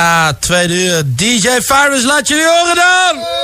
Ja, tweede uur. DJ Virus, laat jullie horen dan!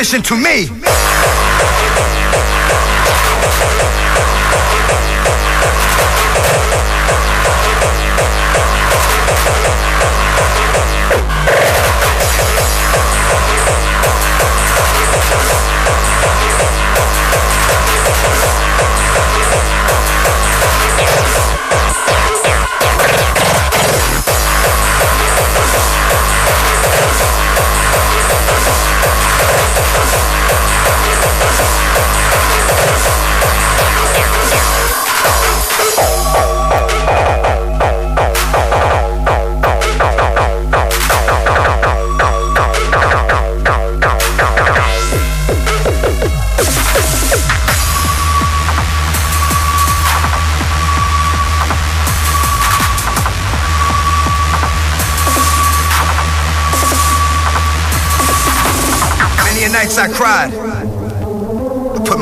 Nutrition to me.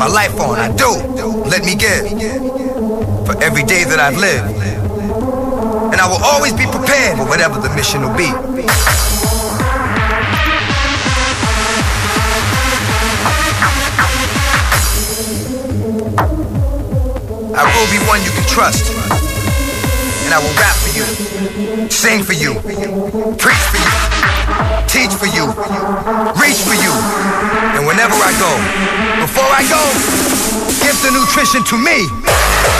My life on, I do. Let me give for every day that I've lived. And I will always be prepared for whatever the mission will be. I will be one you can trust. And I will rap for you, sing for you, preach for you, teach for you, reach for you. And whenever I go, before I go, give the nutrition to me.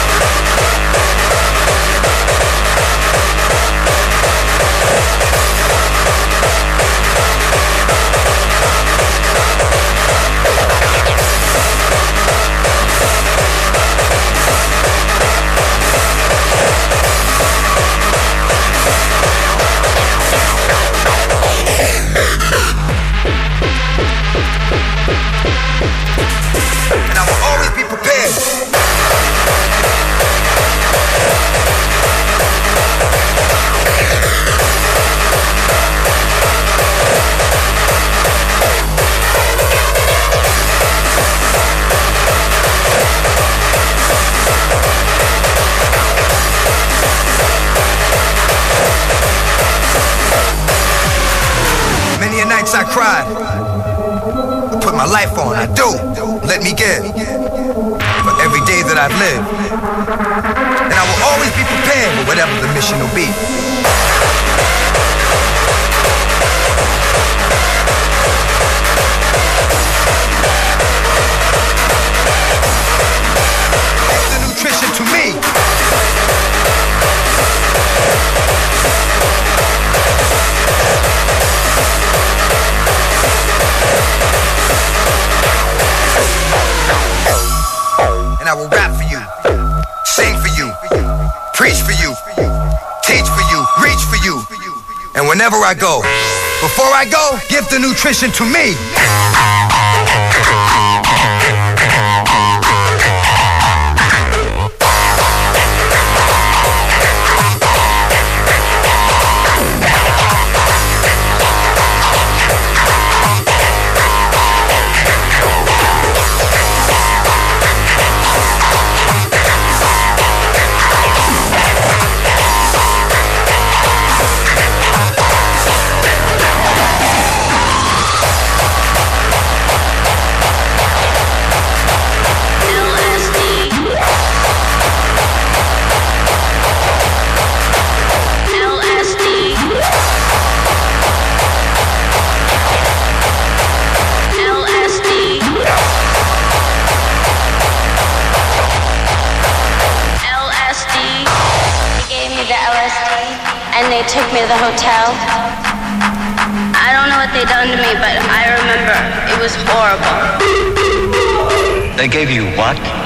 I put my life on, I do. Let me give. For every day that I've lived. And I will always be prepared for whatever the mission will be. The nutrition to me. I will rap for you, sing for you, preach for you, teach for you, reach for you. And whenever I go, before I go, give the nutrition to me. Took me to the hotel. I don't know what they done to me, but I remember it was horrible. They gave you what?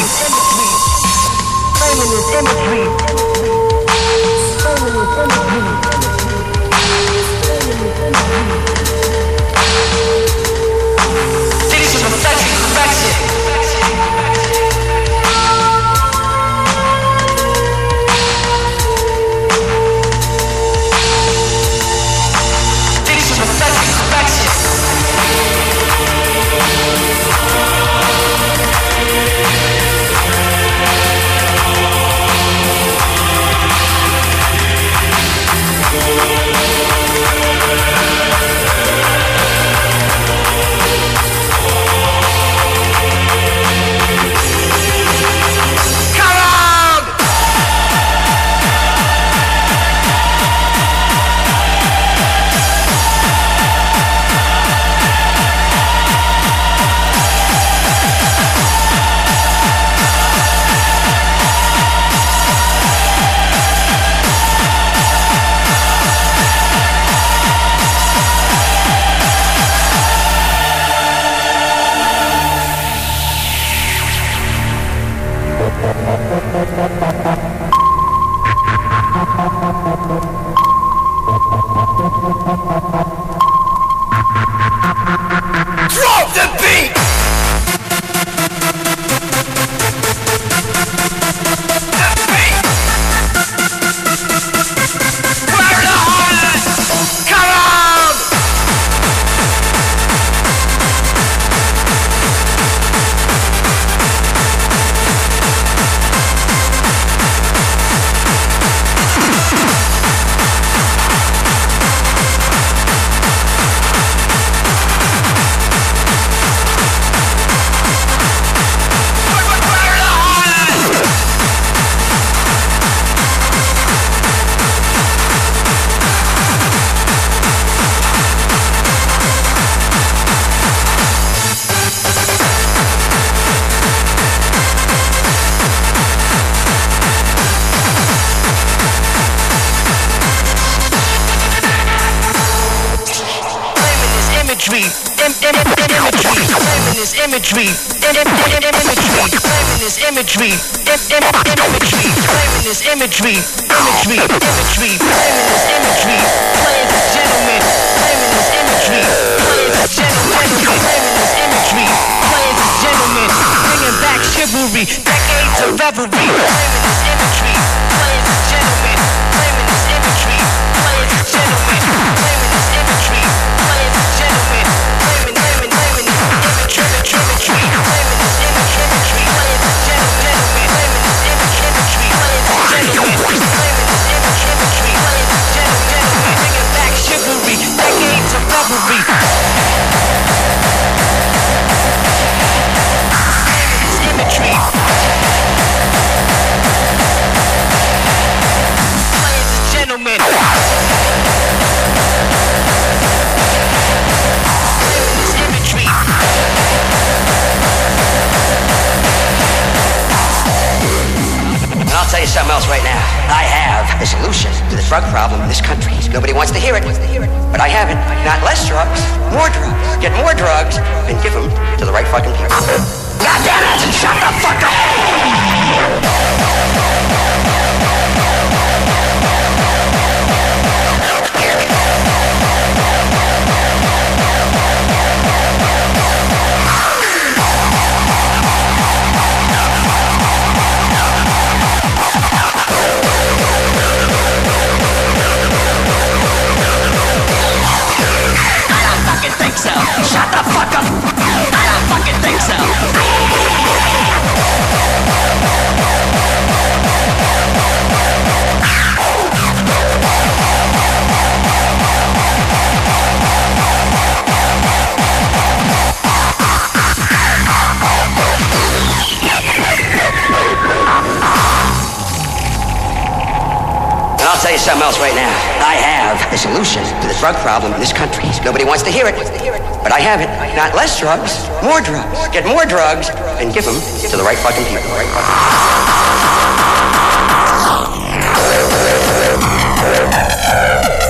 imagery. Claiming this imagery. me. Something else right now. I have a solution to the drug problem in this country. Nobody wants to hear it, but I have it. Not less drugs, more drugs. Get more drugs and give them to the right fucking people. God damn it! Shut the fuck up! So. Shut the fuck up. I don't fucking think so. And I'll tell you something else right now. I have a solution to the drug problem in this country. Nobody wants to hear it, but I have it. Not less drugs, more drugs. Get more drugs and give them to the right fucking people. Right fucking God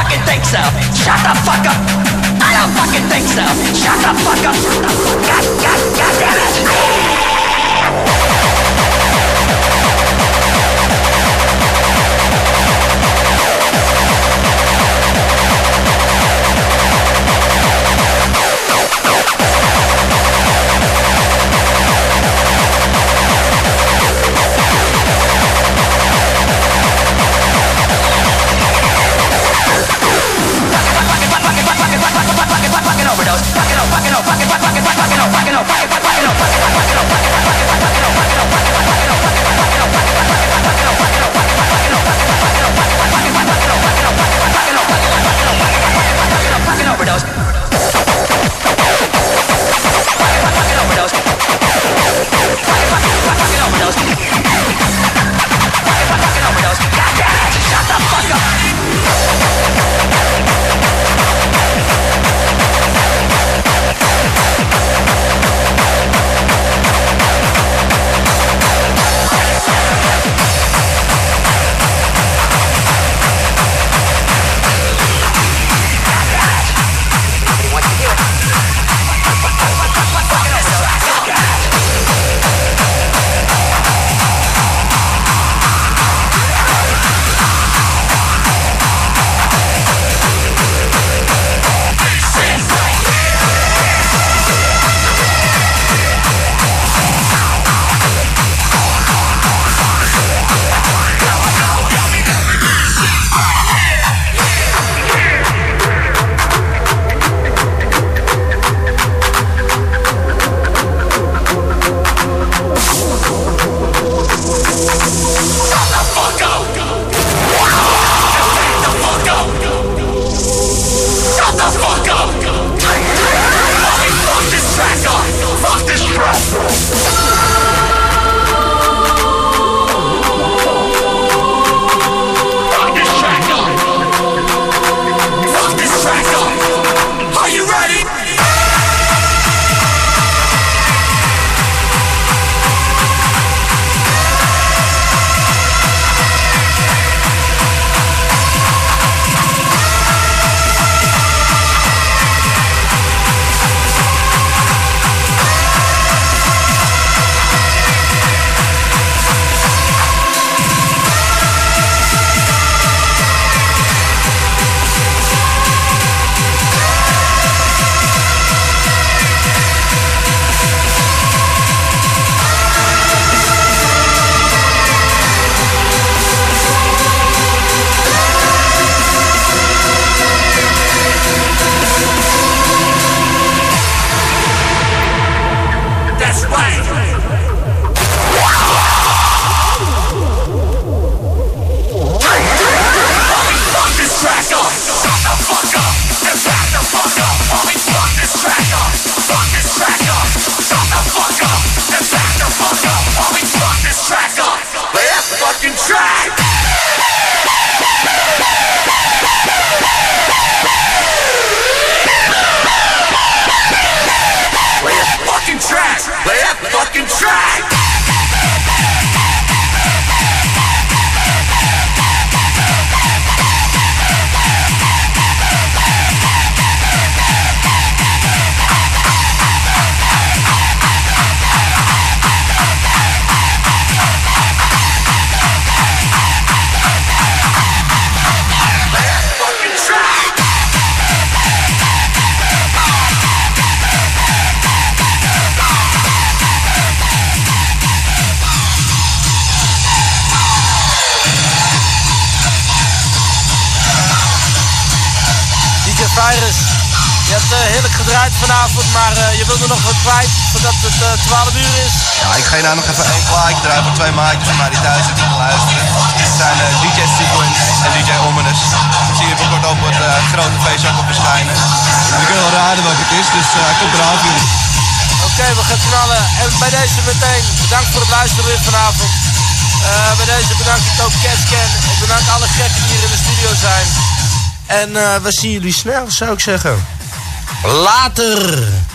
fucking think so. Shut the fuck up. I don't fucking think so. Shut the fuck up. God, God, God damn it. Shut the fuck up! This. Maar eh, je wilde nog wat kwijt voordat het eh 12 uur is. Ja, ik ga je nou nog even één plaatje draaien voor twee maatjes van mij die thuis zitten te luisteren. Het zijn eh, DJ Sequence en DJ Ominous. Ik zie je binnenkort op het grote feest ook op verschijnen. Ik kan wel raden wat het is, dus eh, hij komt eraan voor jullie. Oké, we gaan knallen. En bij deze meteen bedankt voor het luisteren weer vanavond. Eh, bij deze bedank ik ook Cascan. Ik bedank alle gekken die hier in de studio zijn. En eh, we zien jullie snel, zou ik zeggen. Later.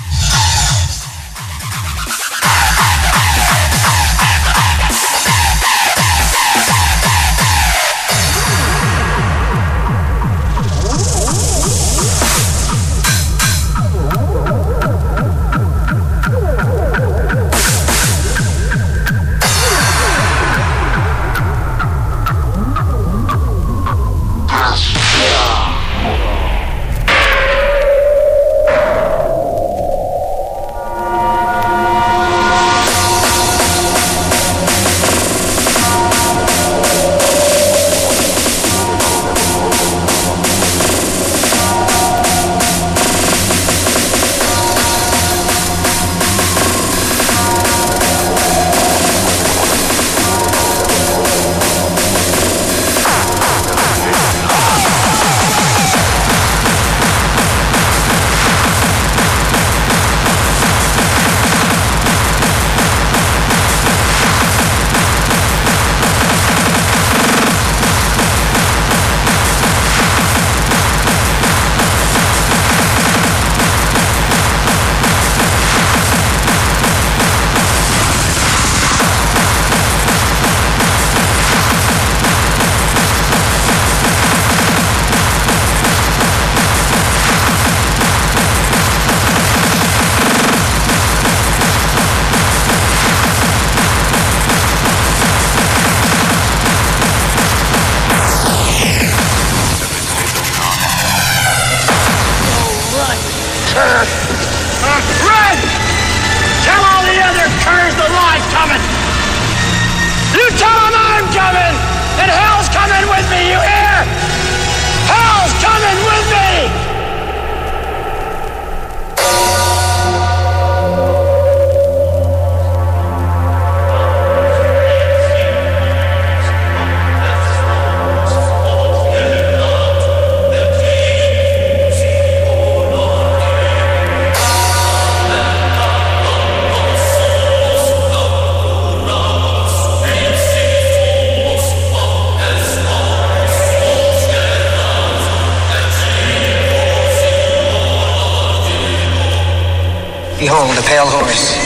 Pale horse.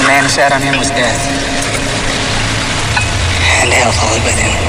The man who sat on him was death. And hell followed with him.